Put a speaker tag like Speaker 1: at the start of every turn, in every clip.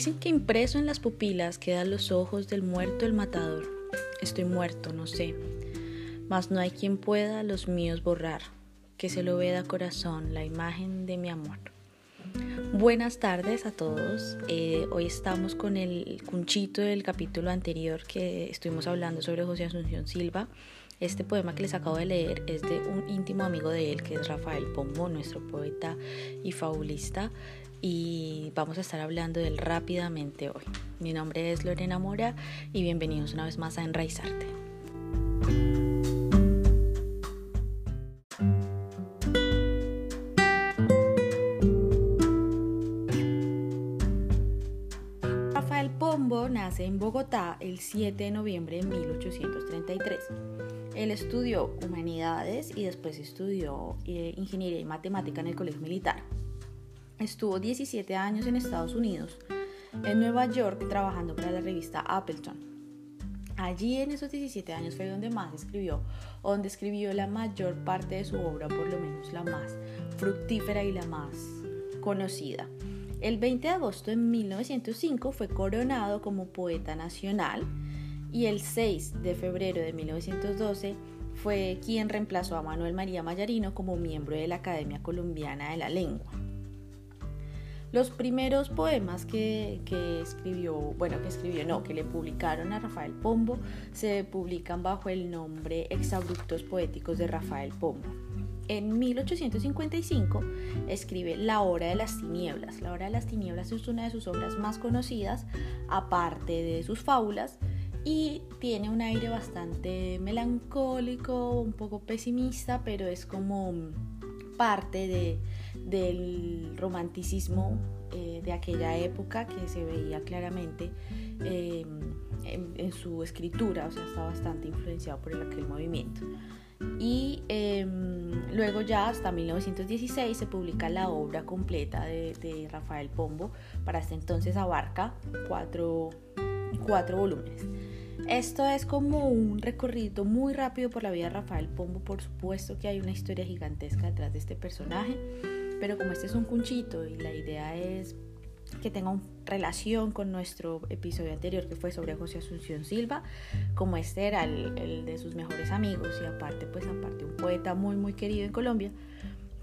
Speaker 1: Dicen que impreso en las pupilas quedan los ojos del muerto el matador. Estoy muerto, no sé, mas no hay quien pueda los míos borrar, que se lo veda corazón la imagen de mi amor. Buenas tardes a todos. Eh, hoy estamos con el cunchito del capítulo anterior que estuvimos hablando sobre José Asunción Silva. Este poema que les acabo de leer es de un íntimo amigo de él, que es Rafael Pombo, nuestro poeta y fabulista y vamos a estar hablando de él rápidamente hoy. Mi nombre es Lorena Mora y bienvenidos una vez más a Enraizarte. Nace en Bogotá el 7 de noviembre de 1833. Él estudió humanidades y después estudió eh, ingeniería y matemática en el Colegio Militar. Estuvo 17 años en Estados Unidos, en Nueva York, trabajando para la revista Appleton. Allí en esos 17 años fue donde más escribió, donde escribió la mayor parte de su obra, por lo menos la más fructífera y la más conocida. El 20 de agosto de 1905 fue coronado como poeta nacional y el 6 de febrero de 1912 fue quien reemplazó a Manuel María Mayarino como miembro de la Academia Colombiana de la Lengua. Los primeros poemas que, escribió, bueno, que escribió, no, que le publicaron a Rafael Pombo, se publican bajo el nombre Exabruptos Poéticos de Rafael Pombo. En 1855 escribe La Hora de las Tinieblas. La Hora de las Tinieblas es una de sus obras más conocidas, aparte de sus fábulas, y tiene un aire bastante melancólico, un poco pesimista, pero es como parte de, del romanticismo eh, de aquella época que se veía claramente eh, en, su escritura, o sea, está bastante influenciado por aquel movimiento. Y em, luego ya hasta 1916 se publica la obra completa de, de Rafael Pombo, para este entonces abarca cuatro, cuatro volúmenes. Esto es como un recorrido muy rápido por la vida de Rafael Pombo, por supuesto que hay una historia gigantesca detrás de este personaje, pero como este es un cunchito y la idea es que tenga una relación con nuestro episodio anterior que fue sobre José Asunción Silva, como este era el, de sus mejores amigos y aparte pues aparte un poeta muy muy querido en Colombia,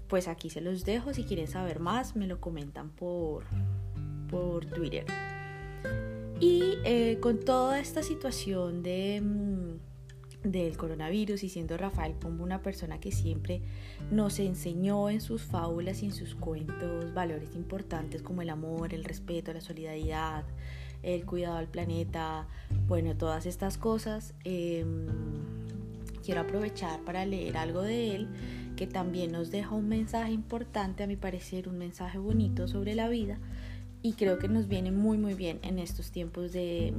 Speaker 1: pues aquí se los dejo, si quieren saber más me lo comentan por, por Twitter. Y eh, con toda esta situación de, mm, del coronavirus y siendo Rafael Pombo una persona que siempre nos enseñó en sus fábulas y en sus cuentos valores importantes como el amor, el respeto, la solidaridad, el cuidado al planeta, bueno, todas estas cosas, em, quiero aprovechar para leer algo de él que también nos deja un mensaje importante, a mi parecer, un mensaje bonito sobre la vida y creo que nos viene muy muy bien en estos tiempos de,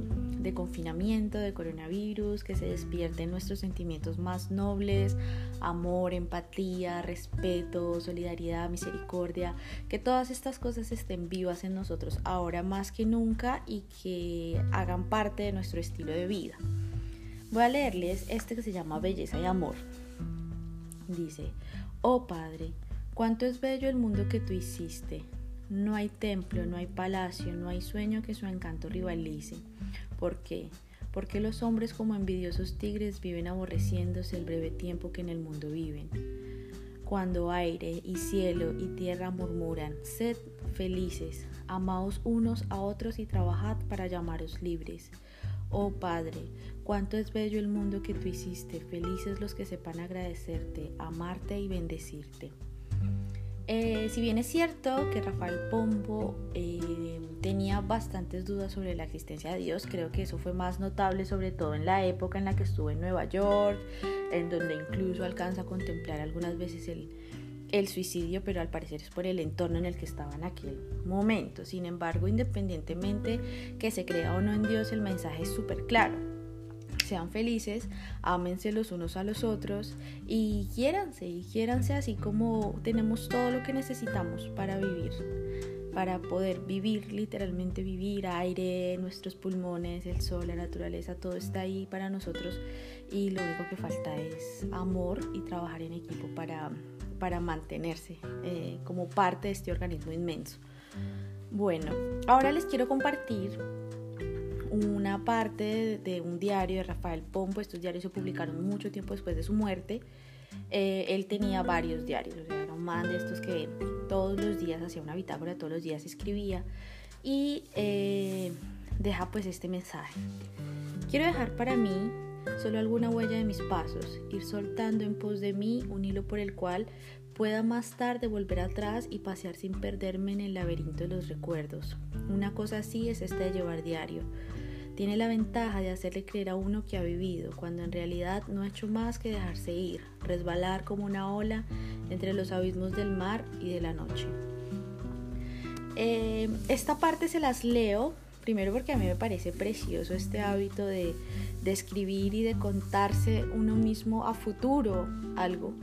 Speaker 1: confinamiento, de coronavirus, que se despierten nuestros sentimientos más nobles, amor, empatía, respeto, solidaridad, misericordia, que todas estas cosas estén vivas en nosotros ahora más que nunca y que hagan parte de nuestro estilo de vida. Voy a leerles este que se llama Belleza y Amor. Dice, oh Padre, cuánto es bello el mundo que tú hiciste no hay templo, no hay palacio, no hay sueño que su encanto rivalice. ¿Por qué? Porque los hombres como envidiosos tigres viven aborreciéndose el breve tiempo que en el mundo viven. Cuando aire y cielo y tierra murmuran, sed felices, amaos unos a otros y trabajad para llamaros libres. Oh Padre, cuánto es bello el mundo que tú hiciste, felices los que sepan agradecerte, amarte y bendecirte. Eh, si bien es cierto que Rafael Pombo eh, tenía bastantes dudas sobre la existencia de Dios, creo que eso fue más notable sobre todo en la época en la que estuvo en Nueva York, en donde incluso alcanza a contemplar algunas veces el, el suicidio, pero al parecer es por el entorno en el que estaba en aquel momento. Sin embargo, independientemente que se crea o no en Dios, el mensaje es súper claro sean felices, ámense los unos a los otros y quiéranse, y quiéranse así como tenemos todo lo que necesitamos para vivir, para poder vivir, literalmente vivir, aire, nuestros pulmones, el sol, la naturaleza, todo está ahí para nosotros y lo único que falta es amor y trabajar en equipo para, para mantenerse eh, como parte de este organismo inmenso. Bueno, ahora les quiero compartir una parte de, un diario de Rafael Pombo. Estos diarios se publicaron mucho tiempo después de su muerte. Eh, él tenía varios diarios, o sea, era un man de estos que todos los días hacía una bitácora, todos los días escribía y eh, deja pues este mensaje. Quiero dejar para mí solo alguna huella de mis pasos, ir soltando en pos de mí un hilo por el cual pueda más tarde volver atrás y pasear sin perderme en el laberinto de los recuerdos. Una cosa así es esta de llevar diario. Tiene la ventaja de hacerle creer a uno que ha vivido, cuando en realidad no ha hecho más que dejarse ir, resbalar como una ola entre los abismos del mar y de la noche. Eh, esta parte se las leo, primero porque a mí me parece precioso este hábito de, de escribir y de contarse uno mismo a futuro algo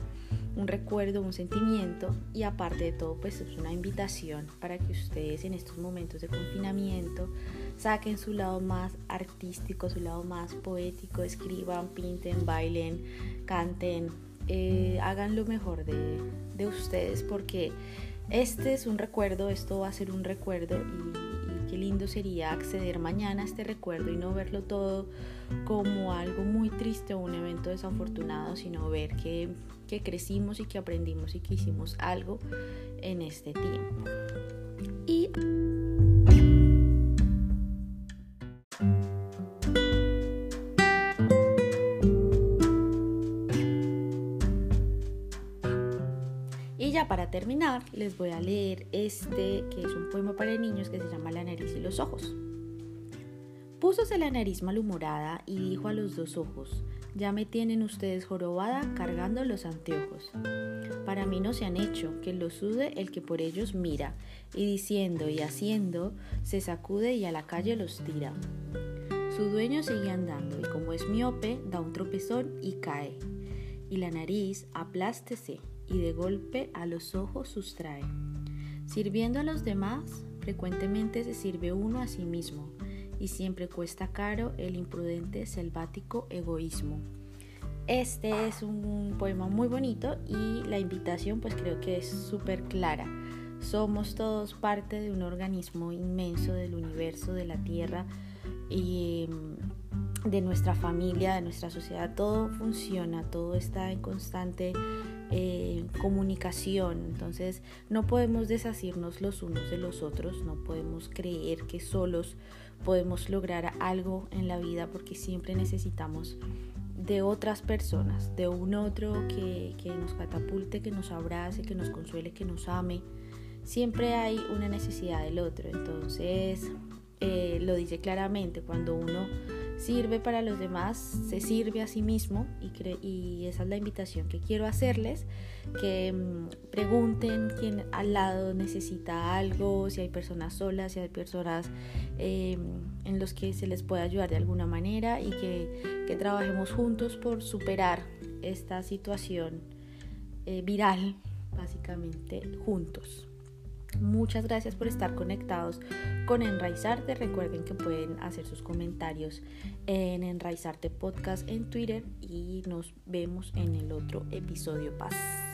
Speaker 1: un recuerdo, un sentimiento y aparte de todo pues es una invitación para que ustedes en estos momentos de confinamiento saquen su lado más artístico, su lado más poético, escriban, pinten, bailen, canten, eh, hagan lo mejor de, de, ustedes porque este es un recuerdo, esto va a ser un recuerdo qué lindo sería acceder mañana a este recuerdo y no verlo todo como algo muy triste o un evento desafortunado, sino ver que que crecimos y que aprendimos y que hicimos algo en este tiempo. Para terminar, les voy a leer este, que es un poema para niños que se llama La nariz y los ojos. Púsose la nariz malhumorada y dijo a los dos ojos, ya me tienen ustedes jorobada cargando los anteojos. Para mí no se han hecho, que lo sude el que por ellos mira, y diciendo y haciendo, se sacude y a la calle los tira. Su dueño sigue andando y como es miope, da un tropezón y cae. Y la nariz aplástese y de golpe a los ojos sustrae. Sirviendo a los demás, frecuentemente se sirve uno a sí mismo y siempre cuesta caro el imprudente selvático egoísmo. Este es un poema muy bonito y la invitación pues creo que es súper clara. Somos todos parte de un organismo inmenso del universo, de la Tierra y mm, de nuestra familia, de nuestra sociedad. Todo funciona, todo está en constante eh, comunicación. Entonces no podemos deshacernos los unos de los otros, no podemos creer que solos podemos lograr algo en la vida porque siempre necesitamos de otras personas, de un otro que, nos catapulte, que nos abrace, que nos consuele, que nos ame. Siempre hay una necesidad del otro. Entonces, eh, lo dice claramente, cuando uno sirve para los demás, se sirve a sí mismo y, y esa es la invitación que quiero hacerles, que mm, pregunten quién al lado necesita algo, si hay personas solas, si hay personas em, en los que se les puede ayudar de alguna manera y que, trabajemos juntos por superar esta situación eh, viral, básicamente juntos. Muchas gracias por estar conectados con Enraizarte. Recuerden que pueden hacer sus comentarios en Enraizarte Podcast en Twitter y nos vemos en el otro episodio. Paz.